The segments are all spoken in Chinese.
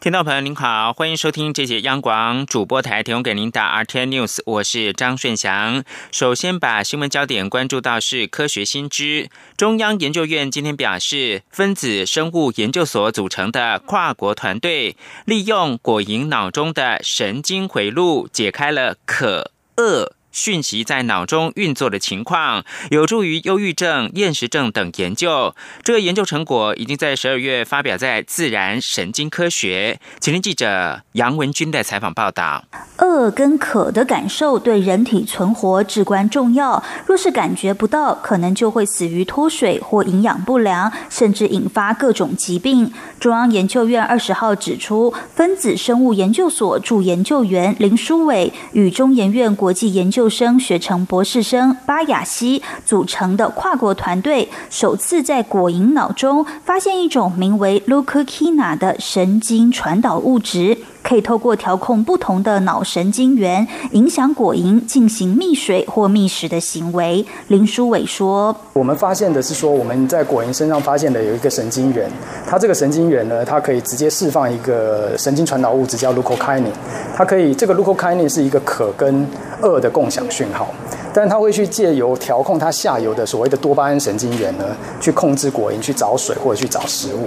听众朋友您好，欢迎收听这节央广主播台提供给您的 RT News，我是张顺祥。首先把新闻焦点关注到是科学新知，中央研究院今天表示，分子生物研究所组成的跨国团队，利用果蝇脑中的神经回路，解开了可恶。讯息在脑中运作的情况，有助于忧郁症、厌食症等研究。这个研究成果已经在十二月发表在《自然神经科学》。请听记者杨文军的采访报道。饿跟渴的感受对人体存活至关重要，若是感觉不到，可能就会死于脱水或营养不良，甚至引发各种疾病。中央研究院二十号指出，分子生物研究所助研究员林书伟与中研院国际研究生学成博士生巴雅西组成的跨国团队，首次在果蝇脑中发现一种名为 Lukina 的神经传导物质。可以透过调控不同的脑神经元，影响果蝇进行觅水或觅食的行为。林书伟说：“我们发现的是说，我们在果蝇身上发现的有一个神经元，它这个神经元呢，它可以直接释放一个神经传导物质叫 l u c o k i n i n 它可以这个 l u c o k i n i n 是一个可跟恶的共享讯号。”但它会去借由调控它下游的所谓的多巴胺神经元呢，去控制果蝇去找水或者去找食物。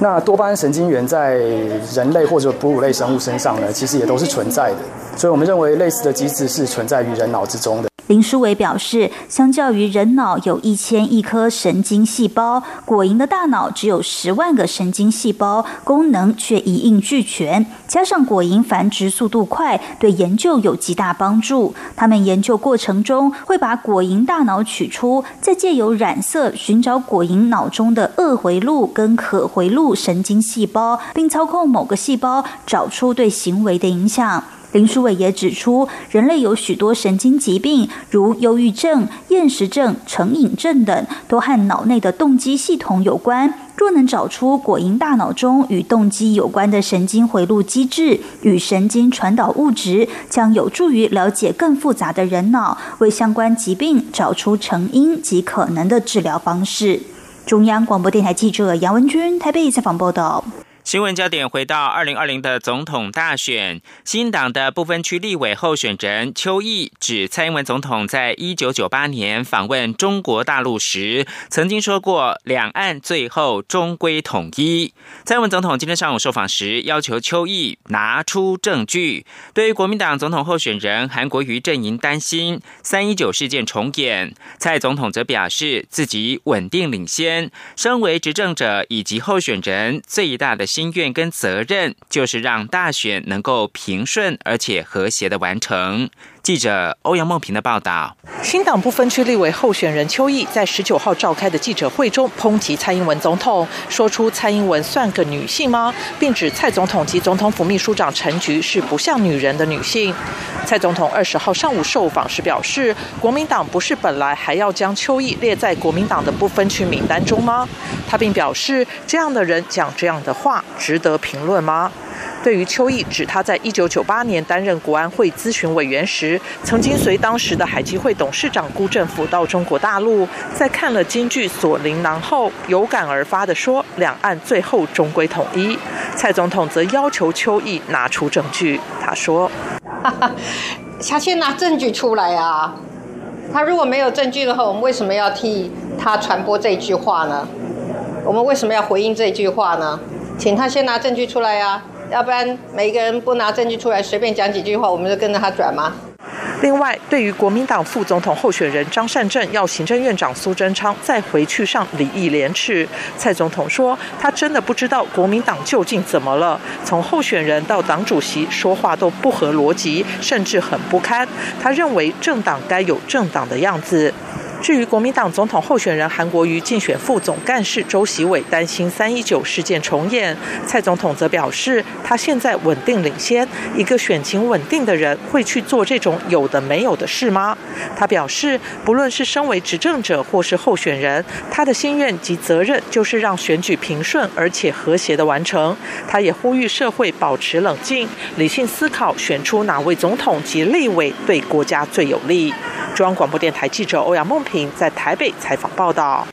那多巴胺神经元在人类或者哺乳类生物身上呢，其实也都是存在的。所以我们认为类似的机制是存在于人脑之中的。林书伟表示，相较于人脑有一千亿颗神经细胞，果蝇的大脑只有十万个神经细胞，功能却一应俱全。加上果蝇繁殖速度快，对研究有极大帮助。他们研究过程中会把果蝇大脑取出，再借由染色寻找果蝇脑中的恶回路跟可回路神经细胞，并操控某个细胞找出对行为的影响。林书伟也指出，人类有许多神经疾病，如忧郁症、厌食症、成瘾症等，都和脑内的动机系统有关。若能找出果蝇大脑中与动机有关的神经回路机制与神经传导物质，将有助于了解更复杂的人脑，为相关疾病找出成因及可能的治疗方式。中央广播电台记者杨文君台北采访报道。新闻焦点回到二零二零的总统大选，新党的不分区立委候选人邱毅指，蔡英文总统在一九九八年访问中国大陆时，曾经说过两岸最后终归统一。蔡英文总统今天上午受访时，要求邱毅拿出证据。对于国民党总统候选人韩国瑜阵营担心三一九事件重演，蔡总统则表示自己稳定领先，身为执政者以及候选人最大的。心愿跟责任就是让大选能够平顺而且和谐的完成。记者欧阳梦平的报道：新党不分区立委候选人邱毅在十九号召开的记者会中抨击蔡英文总统，说出蔡英文算个女性吗？并指蔡总统及总统府秘书长陈菊是不像女人的女性。蔡总统二十号上午受访时表示，国民党不是本来还要将邱毅列在国民党的不分区名单中吗？他并表示，这样的人讲这样的话，值得评论吗？对于邱毅指他在一九九八年担任国安会咨询委员时，曾经随当时的海基会董事长辜振甫到中国大陆，在看了京剧《锁麟囊》后，有感而发的说：“两岸最后终归统一。”蔡总统则要求邱毅拿出证据。他说：“他先拿证据出来啊！他如果没有证据的话，我们为什么要替他传播这句话呢？我们为什么要回应这句话呢？请他先拿证据出来呀！”要不然每一个人不拿证据出来，随便讲几句话，我们就跟着他转吗？另外，对于国民党副总统候选人张善政要行政院长苏贞昌再回去上礼义廉耻，蔡总统说他真的不知道国民党究竟怎么了，从候选人到党主席说话都不合逻辑，甚至很不堪。他认为政党该有政党的样子。至于国民党总统候选人韩国瑜竞选副总干事周习伟担心三一九事件重演，蔡总统则表示，他现在稳定领先，一个选情稳定的人会去做这种有的没有的事吗？他表示，不论是身为执政者或是候选人，他的心愿及责任就是让选举平顺而且和谐的完成。他也呼吁社会保持冷静、理性思考，选出哪位总统及立委对国家最有利。中央广播电台记者欧阳梦平在台北采访报道。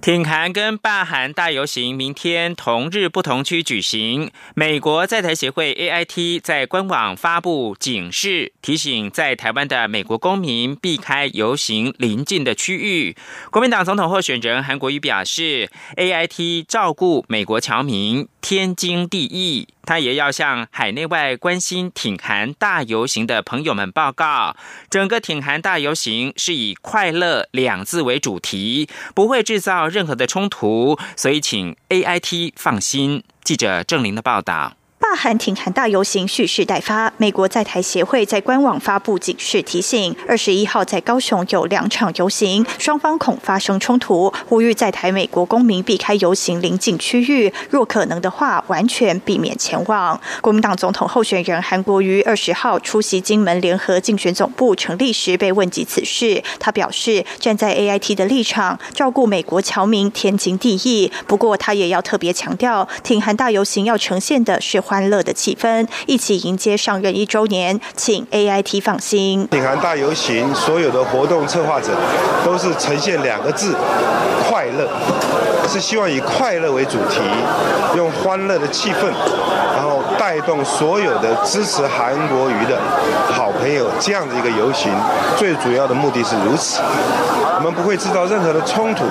挺韩跟罢韩大游行明天同日不同区举行。美国在台协会 AIT 在官网发布警示，提醒在台湾的美国公民避开游行临近的区域。国民党总统候选人韩国瑜表示，AIT 照顾美国侨民天经地义。他也要向海内外关心挺韩大游行的朋友们报告，整个挺韩大游行是以快乐两字为主题，不会制造任何的冲突，所以请 A I T 放心。记者郑玲的报道。罢韩挺韩大游行蓄势待发，美国在台协会在官网发布警示提醒：二十一号在高雄有两场游行，双方恐发生冲突，呼吁在台美国公民避开游行临近区域，若可能的话，完全避免前往。国民党总统候选人韩国瑜二十号出席金门联合竞选总部成立时被问及此事，他表示站在 A I T 的立场，照顾美国侨民天经地义。不过他也要特别强调，挺韩大游行要呈现的是。欢乐的气氛，一起迎接上任一周年，请 A I T 放心。挺韩大游行所有的活动策划者都是呈现两个字：快乐，是希望以快乐为主题，用欢乐的气氛，然后带动所有的支持韩国瑜的朋友，这样的一个游行，最主要的目的是如此。我们不会制造任何的冲突，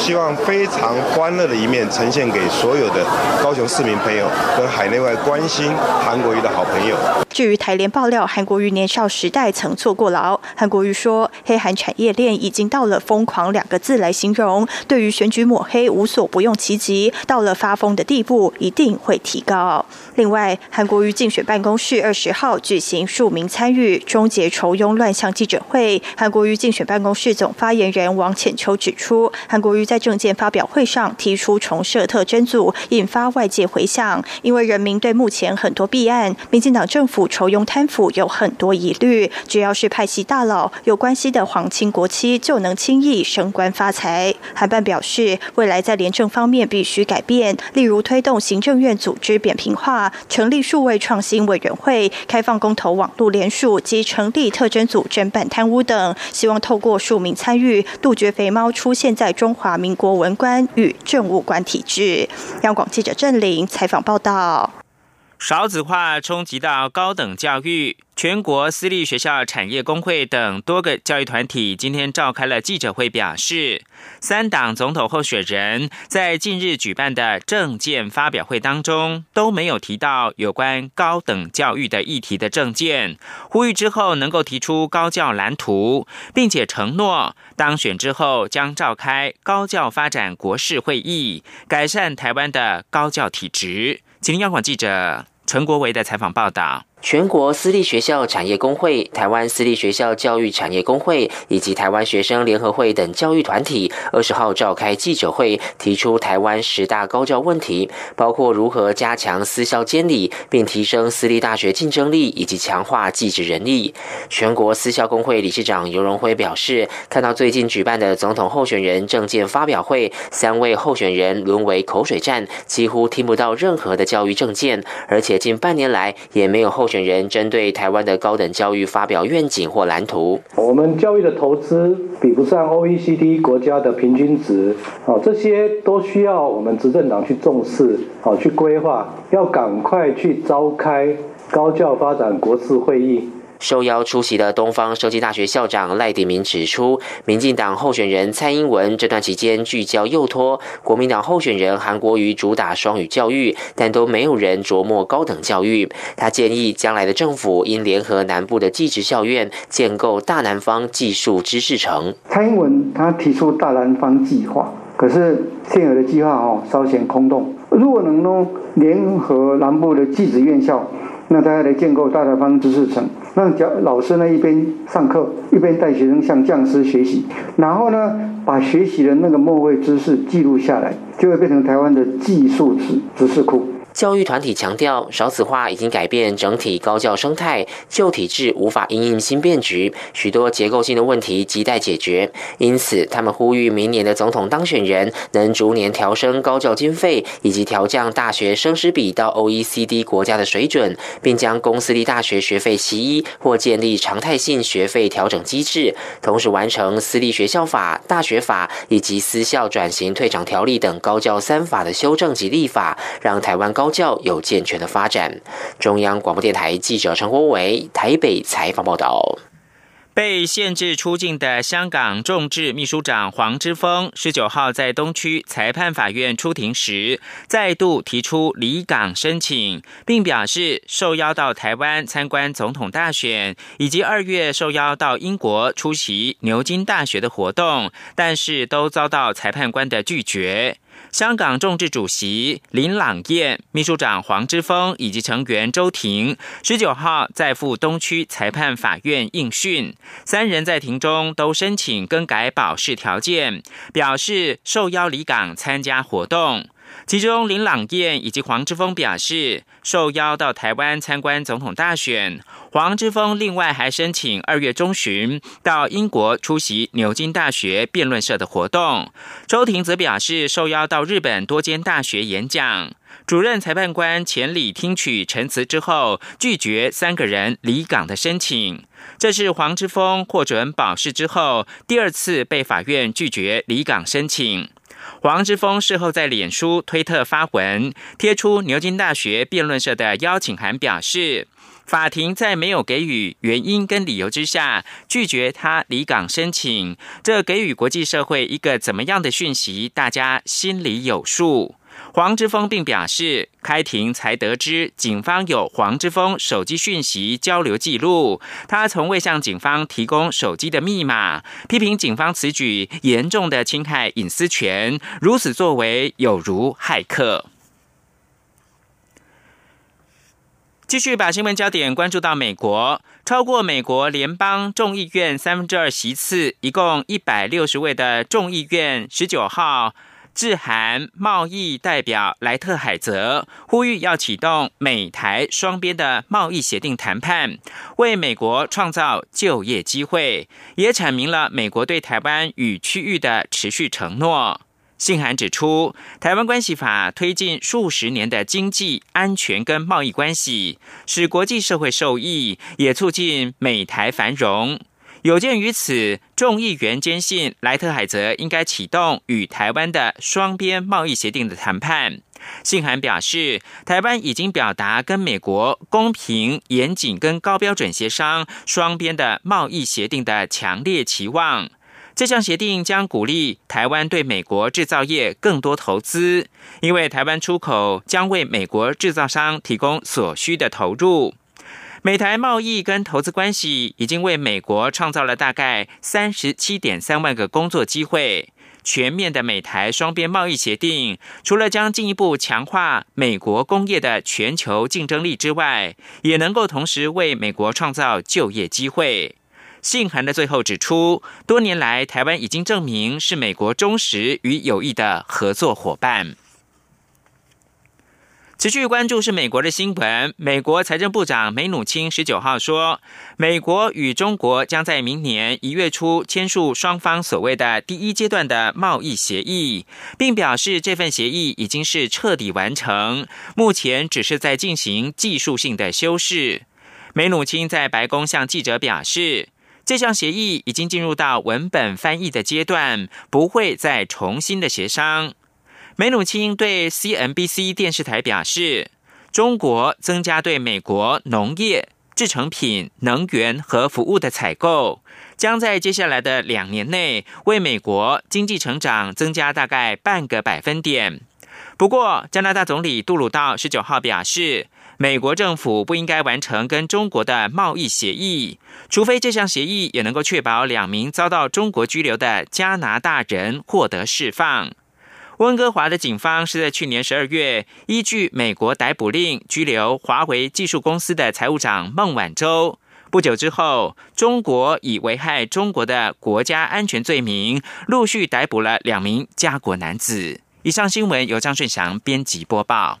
希望非常欢乐的一面呈现给所有的高雄市民朋友跟海内外关心韩国瑜的好朋友。至于台联爆料，韩国瑜年少时代曾坐过牢，韩国瑜说，黑韩产业链已经到了疯狂两个字来形容。对于选举抹黑，无所不用其极，到了发疯的地步，一定会提高。另外，韩国瑜竞选办公室二十号举行数名参与终结筹庸乱象记者会，韩国瑜竞选办公室。总发言人王浅秋指出，韩国瑜在政见发表会上提出重设特侦组，引发外界回响。因为人民对目前很多弊案，民进党政府筹用贪腐有很多疑虑。只要是派系大佬有关系的皇亲国戚，就能轻易升官发财。韩办表示，未来在廉政方面必须改变，例如推动行政院组织扁平化，成立数位创新委员会，开放公投网络联署及成立特侦组侦办贪污等。希望透过数。民参与杜绝肥猫出现在中华民国文官与政务官体制。央广记者郑玲采访报道。少子化冲击到高等教育，全国私立学校产业工会等多个教育团体今天召开了记者会，表示，三党总统候选人在近日举办的政见发表会当中都没有提到有关高等教育的议题的政见，呼吁之后能够提出高教蓝图，并且承诺当选之后将召开高教发展国事会议，改善台湾的高教体制。请央广记者陈国维的采访报道。全国私立学校产业工会、台湾私立学校教育产业工会以及台湾学生联合会等教育团体，二十号召开记者会，提出台湾十大高教问题，包括如何加强私校监理，并提升私立大学竞争力，以及强化技职人力。全国私校工会理事长尤荣辉表示，看到最近举办的总统候选人政见发表会，三位候选人沦为口水战，几乎听不到任何的教育政见，而且近半年来也没有候。选人针对台湾的高等教育发表愿景或蓝图。我们教育的投资比不上 OECD 国家的平均值，哦，这些都需要我们执政党去重视，哦，去规划，要赶快去召开高教发展国事会议。受邀出席的东方设计大学校长赖鼎明指出，民进党候选人蔡英文这段期间聚焦幼托，国民党候选人韩国瑜主打双语教育，但都没有人琢磨高等教育。他建议将来的政府应联合南部的技职校院，建构大南方技术知识城。蔡英文他提出大南方计划，可是现有的计划哦稍显空洞。如果能够联合南部的技职院校，那大家来建构大大方知识城，让教老师呢一边上课一边带学生向匠师学习，然后呢把学习的那个末位知识记录下来，就会变成台湾的技术知知识库。教育团体强调，少子化已经改变整体高教生态，旧体制无法应应新变局，许多结构性的问题亟待解决。因此，他们呼吁明年的总统当选人能逐年调升高教经费，以及调降大学生师比到 OECD 国家的水准，并将公私立大学学费齐一或建立常态性学费调整机制，同时完成私立学校法、大学法以及私校转型退场条例等高教三法的修正及立法，让台湾高。高教有健全的发展。中央广播电台记者陈国伟台北采访报道。被限制出境的香港众志秘书长黄之锋，十九号在东区裁判法院出庭时，再度提出离港申请，并表示受邀到台湾参观总统大选，以及二月受邀到英国出席牛津大学的活动，但是都遭到裁判官的拒绝。香港众志主席林朗彦、秘书长黄之锋以及成员周婷，十九号在赴东区裁判法院应讯，三人在庭中都申请更改保释条件，表示受邀离港参加活动。其中，林朗彦以及黄之锋表示受邀到台湾参观总统大选。黄之锋另外还申请二月中旬到英国出席牛津大学辩论社的活动。周庭则表示受邀到日本多间大学演讲。主任裁判官前里听取陈词之后，拒绝三个人离港的申请。这是黄之锋获准保释之后第二次被法院拒绝离港申请。黄之锋事后在脸书、推特发文，贴出牛津大学辩论社的邀请函，表示法庭在没有给予原因跟理由之下，拒绝他离港申请，这给予国际社会一个怎么样的讯息？大家心里有数。黄之锋并表示，开庭才得知警方有黄之锋手机讯息交流记录，他从未向警方提供手机的密码，批评警方此举严重的侵害隐私权，如此作为有如骇客。继续把新闻焦点关注到美国，超过美国联邦众议院三分之二席次，一共一百六十位的众议院十九号。致函贸易代表莱特海泽，呼吁要启动美台双边的贸易协定谈判，为美国创造就业机会，也阐明了美国对台湾与区域的持续承诺。信函指出，台湾关系法推进数十年的经济、安全跟贸易关系，使国际社会受益，也促进美台繁荣。有鉴于此，众议员坚信莱特海泽应该启动与台湾的双边贸易协定的谈判。信函表示，台湾已经表达跟美国公平、严谨跟高标准协商双边的贸易协定的强烈期望。这项协定将鼓励台湾对美国制造业更多投资，因为台湾出口将为美国制造商提供所需的投入。美台贸易跟投资关系已经为美国创造了大概三十七点三万个工作机会。全面的美台双边贸易协定，除了将进一步强化美国工业的全球竞争力之外，也能够同时为美国创造就业机会。信函的最后指出，多年来台湾已经证明是美国忠实与有益的合作伙伴。持续关注是美国的新闻。美国财政部长梅努钦十九号说，美国与中国将在明年一月初签署双方所谓的第一阶段的贸易协议，并表示这份协议已经是彻底完成，目前只是在进行技术性的修饰。梅努钦在白宫向记者表示，这项协议已经进入到文本翻译的阶段，不会再重新的协商。梅努钦对 CNBC 电视台表示，中国增加对美国农业、制成品、能源和服务的采购，将在接下来的两年内为美国经济成长增加大概半个百分点。不过，加拿大总理杜鲁道十九号表示，美国政府不应该完成跟中国的贸易协议，除非这项协议也能够确保两名遭到中国拘留的加拿大人获得释放。温哥华的警方是在去年十二月，依据美国逮捕令拘留华为技术公司的财务长孟晚舟。不久之后，中国以危害中国的国家安全罪名，陆续逮捕了两名家国男子。以上新闻由张顺祥编辑播报。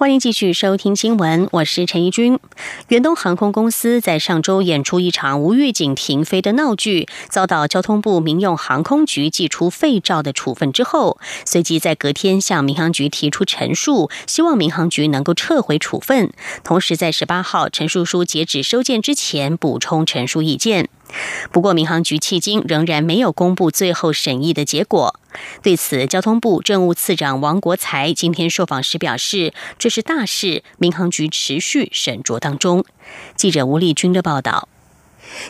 欢迎继续收听新闻，我是陈怡君。远东航空公司在上周演出一场无预警停飞的闹剧，遭到交通部民用航空局寄出废照的处分之后，随即在隔天向民航局提出陈述，希望民航局能够撤回处分。同时，在十八号陈述书截止收件之前补充陈述意见。不过，民航局迄今仍然没有公布最后审议的结果。对此，交通部政务次长王国才今天受访时表示：“这是大事，民航局持续审酌当中。”记者吴丽君的报道。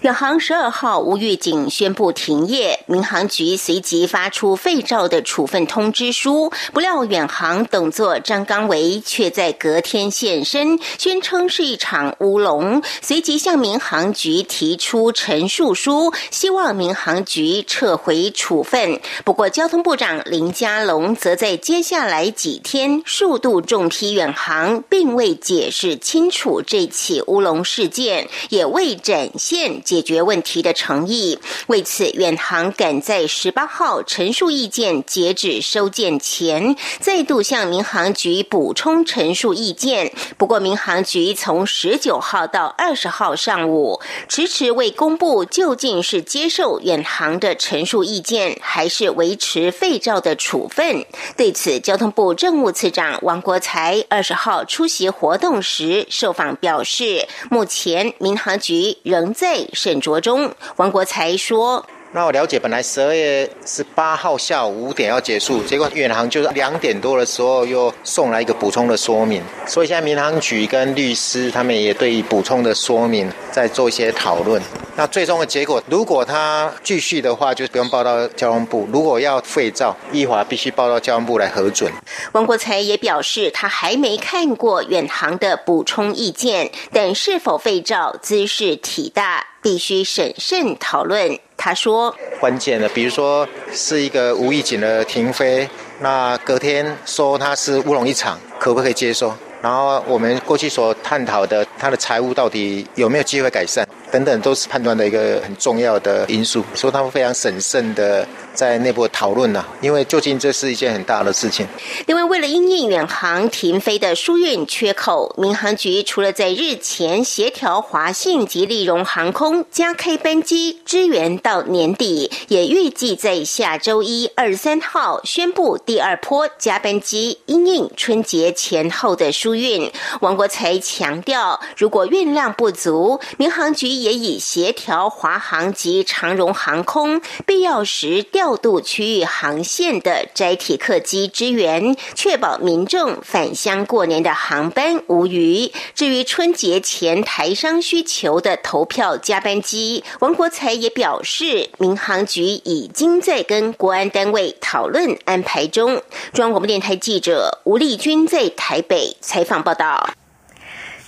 远航十二号无预警宣布停业，民航局随即发出废照的处分通知书。不料远航董座张刚维却在隔天现身，宣称是一场乌龙，随即向民航局提出陈述书，希望民航局撤回处分。不过，交通部长林佳龙则在接下来几天数度重批远航，并未解释清楚这起乌龙事件，也未展现。解决问题的诚意。为此，远航赶在十八号陈述意见截止收件前，再度向民航局补充陈述意见。不过，民航局从十九号到二十号上午，迟迟未公布究竟是接受远航的陈述意见，还是维持废照的处分。对此，交通部政务次长王国才二十号出席活动时受访表示，目前民航局仍在。沈卓中，王国才说。那我了解，本来十二月十八号下午五点要结束，结果远航就是两点多的时候又送来一个补充的说明，所以现在民航局跟律师他们也对补充的说明在做一些讨论。那最终的结果，如果他继续的话，就不用报到交通部；如果要废照，依法必须报到交通部来核准。王国才也表示，他还没看过远航的补充意见，等是否废照，姿势体大，必须审慎讨论。他说：“关键的，比如说是一个无意警的停飞，那隔天说他是乌龙一场，可不可以接受？然后我们过去所探讨的，他的财务到底有没有机会改善，等等，都是判断的一个很重要的因素。所以他们非常审慎的。”在内部讨论呢，因为究竟这是一件很大的事情。另外，为了因应远航停飞的疏运缺口，民航局除了在日前协调华信及利荣航空加开班机支援到年底，也预计在下周一二三号宣布第二波加班机因应春节前后的疏运。王国才强调，如果运量不足，民航局也已协调华航及长荣航空，必要时调。调度区域航线的载体客机支援，确保民众返乡过年的航班无虞。至于春节前台商需求的投票加班机，王国才也表示，民航局已经在跟国安单位讨论安排中。中央广播电台记者吴丽君在台北采访报道。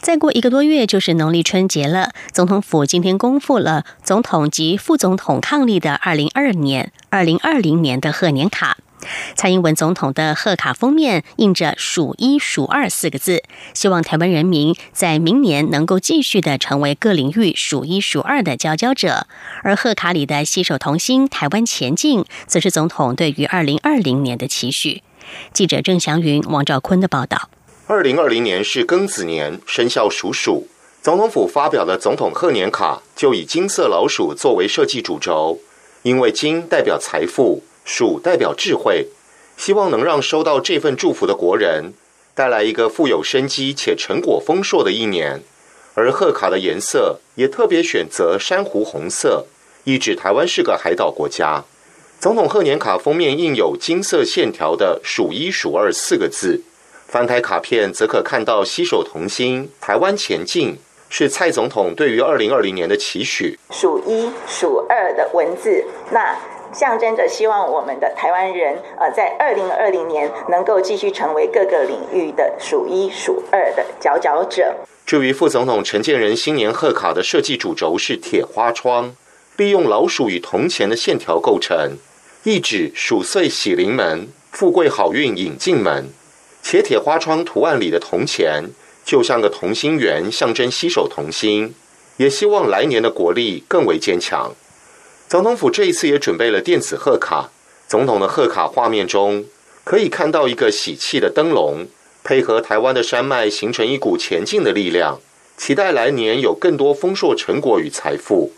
再过一个多月就是农历春节了。总统府今天公布了总统及副总统伉俪的二零二年、二零二零年的贺年卡。蔡英文总统的贺卡封面印着“数一数二”四个字，希望台湾人民在明年能够继续的成为各领域数一数二的佼佼者。而贺卡里的“携手同心，台湾前进”则是总统对于二零二零年的期许。记者郑祥云、王兆坤的报道。二零二零年是庚子年，生肖属鼠。总统府发表的总统贺年卡就以金色老鼠作为设计主轴，因为金代表财富，鼠代表智慧，希望能让收到这份祝福的国人带来一个富有生机且成果丰硕的一年。而贺卡的颜色也特别选择珊瑚红色，意指台湾是个海岛国家。总统贺年卡封面印有金色线条的“数一数二”四个字，翻开卡片则可看到“携手同心，台湾前进”，是蔡总统对于二零二零年的期许。数一数二的文字，那。象征着希望我们的台湾人，呃，在二零二零年能够继续成为各个领域的数一数二的佼佼者。至于副总统陈建仁新年贺卡的设计主轴是铁花窗，利用老鼠与铜钱的线条构成，意指鼠岁喜临门，富贵好运引进门。且铁花窗图案里的铜钱就像个同心圆，象征携手同心，也希望来年的国力更为坚强。总统府这一次也准备了电子贺卡。总统的贺卡画面中，可以看到一个喜气的灯笼，配合台湾的山脉，形成一股前进的力量。期待来年有更多丰硕成果与财富。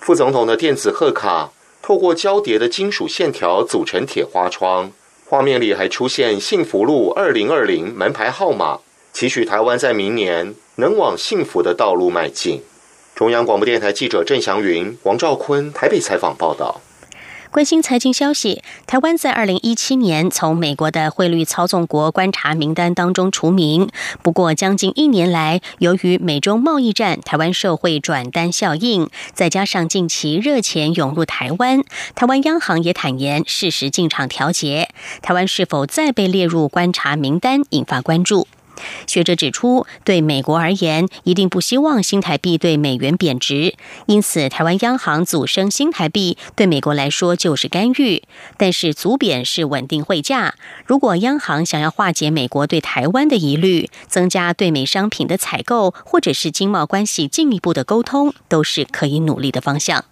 副总统的电子贺卡透过交叠的金属线条组成铁花窗，画面里还出现幸福路二零二零门牌号码，期许台湾在明年能往幸福的道路迈进。中央广播电台记者郑祥云、王兆坤台北采访报道。关心财经消息，台湾在二零一七年从美国的汇率操纵国观察名单当中除名。不过，将近一年来，由于美中贸易战、台湾社会转单效应，再加上近期热钱涌入台湾，台湾央行也坦言适时进场调节。台湾是否再被列入观察名单，引发关注。学者指出，对美国而言，一定不希望新台币对美元贬值，因此台湾央行组升新台币，对美国来说就是干预。但是组贬是稳定汇价。如果央行想要化解美国对台湾的疑虑，增加对美商品的采购，或者是经贸关系进一步的沟通，都是可以努力的方向。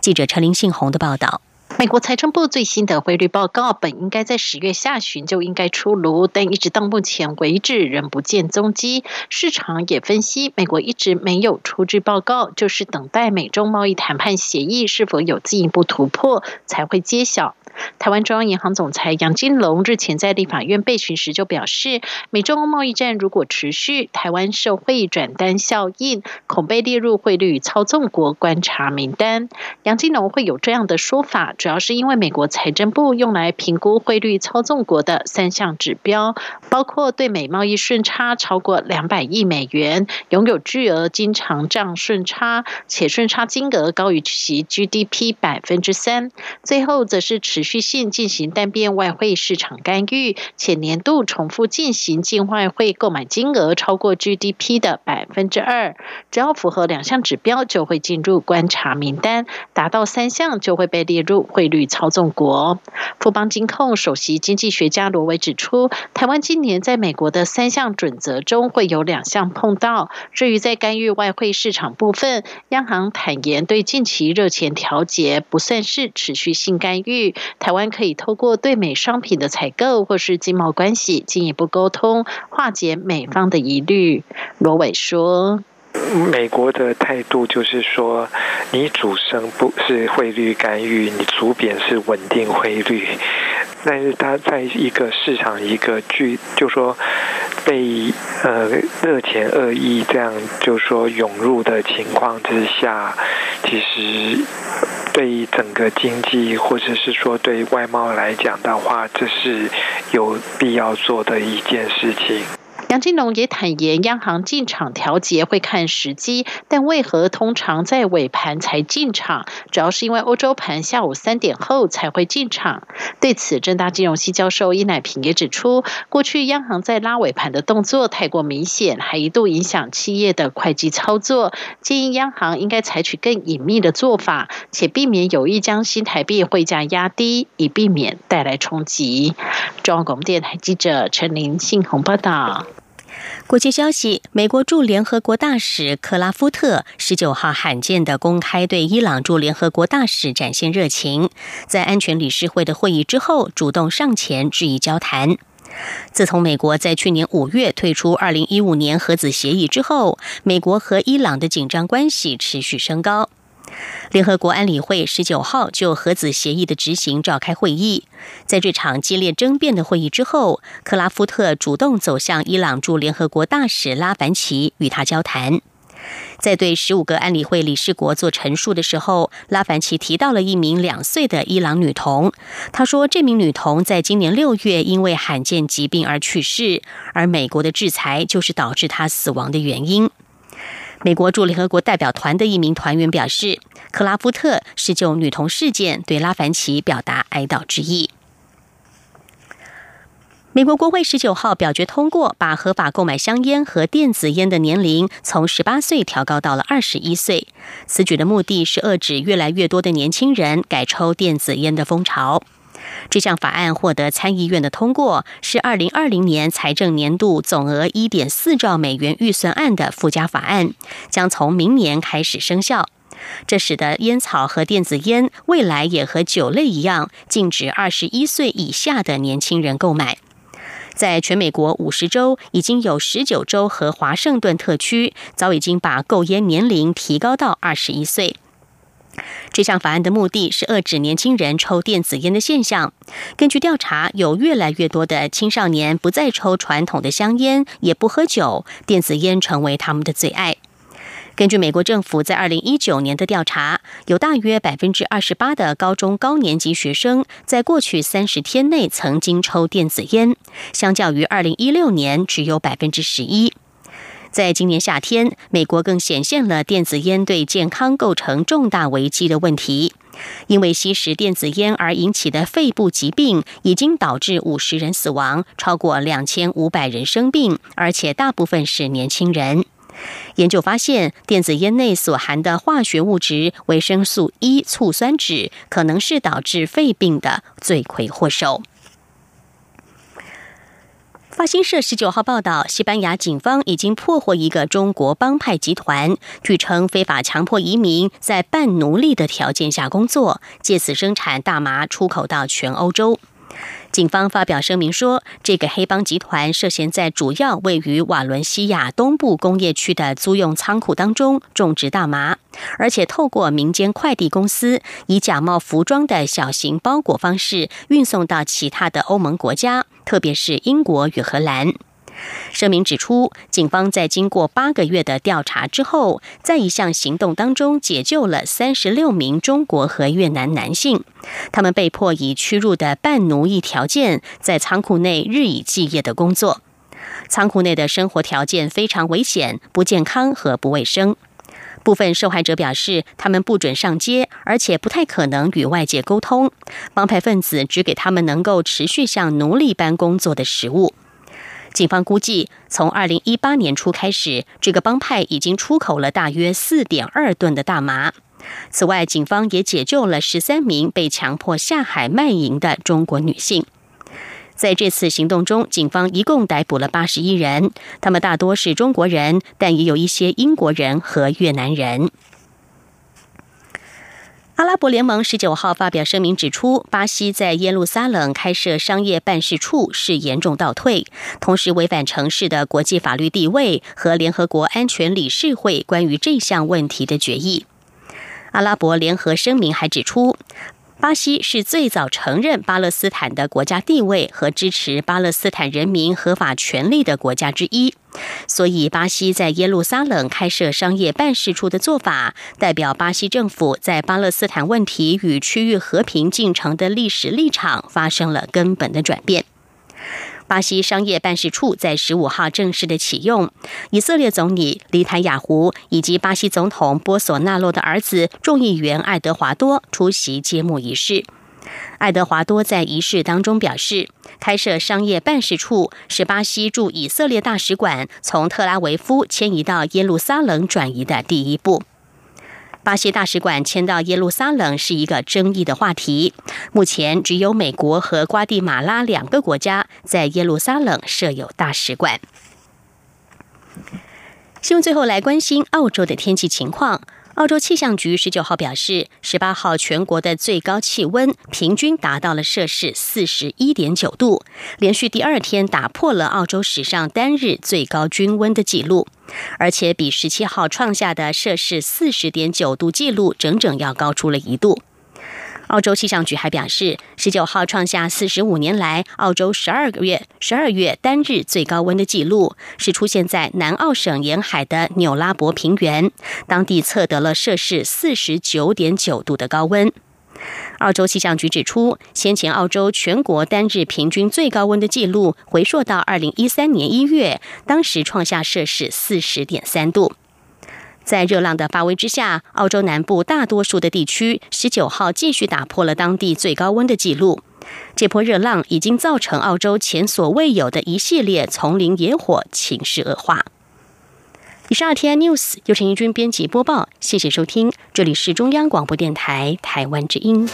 记者陈林信宏的报道。美国财政部最新的汇率报告本应该在十月下旬就应该出炉，但一直到目前为止仍不见踪迹。市场也分析，美国一直没有出具报告，就是等待美中贸易谈判协议是否有进一步突破才会揭晓。台湾中央银行总裁杨金龙日前在立法院被询时就表示，美中贸易战如果持续，台湾社会转单效应恐被列入汇率操纵国观察名单。杨金龙会有这样的说法，主要是因为美国财政部用来评估汇率操纵国的三项指标，包括对美贸易顺差超过两百亿美元，拥有巨额经常账顺差，且顺差金额高于其 GDP 百分之三。最后则是持持续性进行单边外汇市场干预，且年度重复进行境外汇购买金额超过 GDP 的百分之二，只要符合两项指标就会进入观察名单，达到三项就会被列入汇率操纵国。富邦金控首席经济学家罗伟指出，台湾今年在美国的三项准则中会有两项碰到。至于在干预外汇市场部分，央行坦言对近期热钱调节不算是持续性干预。台湾可以透过对美商品的采购或是经贸关系进一步沟通，化解美方的疑虑。罗伟说：“美国的态度就是说，你主升不是汇率干预，你主贬是稳定汇率。但是它在一个市场一个巨，就说被呃热钱恶意这样就说涌入的情况之下，其实。”对整个经济，或者是说对外贸来讲的话，这是有必要做的一件事情。杨金龙也坦言，央行进场调节会看时机，但为何通常在尾盘才进场？主要是因为欧洲盘下午三点后才会进场。对此，正大金融系教授伊乃平也指出，过去央行在拉尾盘的动作太过明显，还一度影响企业的会计操作，建议央行应该采取更隐秘的做法，且避免有意将新台币汇价压低，以避免带来冲击。中央广播电台记者陈琳信鸿报道。国际消息：美国驻联合国大使克拉夫特十九号罕见的公开对伊朗驻联合国大使展现热情，在安全理事会的会议之后，主动上前致意交谈。自从美国在去年五月退出二零一五年核子协议之后，美国和伊朗的紧张关系持续升高。联合国安理会十九号就核子协议的执行召开会议，在这场激烈争辩的会议之后，克拉夫特主动走向伊朗驻联合国大使拉凡奇，与他交谈。在对十五个安理会理事国做陈述的时候，拉凡奇提到了一名两岁的伊朗女童。他说，这名女童在今年六月因为罕见疾病而去世，而美国的制裁就是导致她死亡的原因。美国驻联合国代表团的一名团员表示，克拉夫特是就女童事件对拉凡奇表达哀悼之意。美国国会十九号表决通过，把合法购买香烟和电子烟的年龄从十八岁调高到了二十一岁。此举的目的是遏制越来越多的年轻人改抽电子烟的风潮。这项法案获得参议院的通过，是二零二零年财政年度总额一点四兆美元预算案的附加法案，将从明年开始生效。这使得烟草和电子烟未来也和酒类一样，禁止二十一岁以下的年轻人购买。在全美国五十州，已经有十九州和华盛顿特区早已经把购烟年龄提高到二十一岁。这项法案的目的是遏制年轻人抽电子烟的现象。根据调查，有越来越多的青少年不再抽传统的香烟，也不喝酒，电子烟成为他们的最爱。根据美国政府在二零一九年的调查，有大约百分之二十八的高中高年级学生在过去三十天内曾经抽电子烟，相较于二零一六年只有百分之十一。在今年夏天，美国更显现了电子烟对健康构成重大危机的问题，因为吸食电子烟而引起的肺部疾病已经导致五十人死亡，超过两千五百人生病，而且大部分是年轻人。研究发现，电子烟内所含的化学物质维生素 E 醋酸酯，可能是导致肺病的罪魁祸首。法新社十九号报道，西班牙警方已经破获一个中国帮派集团，据称非法强迫移民在半奴隶的条件下工作，借此生产大麻出口到全欧洲。警方发表声明说，这个黑帮集团涉嫌在主要位于瓦伦西亚东部工业区的租用仓库当中种植大麻，而且透过民间快递公司以假冒服装的小型包裹方式运送到其他的欧盟国家，特别是英国与荷兰。声明指出，警方在经过八个月的调查之后，在一项行动当中解救了三十六名中国和越南男性。他们被迫以屈辱的半奴役条件，在仓库内日以继夜的工作。仓库内的生活条件非常危险、不健康和不卫生。部分受害者表示，他们不准上街，而且不太可能与外界沟通。帮派分子只给他们能够持续像奴隶般工作的食物。警方估计，从二零一八年初开始，这个帮派已经出口了大约四点二吨的大麻。此外，警方也解救了十三名被强迫下海卖淫的中国女性。在这次行动中，警方一共逮捕了八十一人，他们大多是中国人，但也有一些英国人和越南人。阿拉伯联盟十九号发表声明指出，巴西在耶路撒冷开设商业办事处是严重倒退，同时违反城市的国际法律地位和联合国安全理事会关于这项问题的决议。阿拉伯联合声明还指出。巴西是最早承认巴勒斯坦的国家地位和支持巴勒斯坦人民合法权利的国家之一，所以巴西在耶路撒冷开设商业办事处的做法，代表巴西政府在巴勒斯坦问题与区域和平进程的历史立场发生了根本的转变。巴西商业办事处在十五号正式的启用，以色列总理里坦雅胡以及巴西总统波索纳洛的儿子众议员爱德华多出席揭幕仪式。爱德华多在仪式当中表示，开设商业办事处是巴西驻以色列大使馆从特拉维夫迁移到耶路撒冷转移的第一步。巴西大使馆迁到耶路撒冷是一个争议的话题。目前只有美国和瓜地马拉两个国家在耶路撒冷设有大使馆。新闻最后来关心澳洲的天气情况。澳洲气象局十九号表示，十八号全国的最高气温平均达到了摄氏四十一点九度，连续第二天打破了澳洲史上单日最高均温的记录，而且比十七号创下的摄氏四十点九度记录整整要高出了一度。澳洲气象局还表示，十九号创下四十五年来澳洲十二个月十二月单日最高温的记录，是出现在南澳省沿海的纽拉伯平原，当地测得了摄氏四十九点九度的高温。澳洲气象局指出，先前澳洲全国单日平均最高温的记录回溯到二零一三年一月，当时创下摄氏四十点三度。在热浪的发威之下，澳洲南部大多数的地区十九号继续打破了当地最高温的记录。这波热浪已经造成澳洲前所未有的一系列丛林野火情势恶化。以上 T N News 由陈怡君编辑播报，谢谢收听，这里是中央广播电台台湾之音。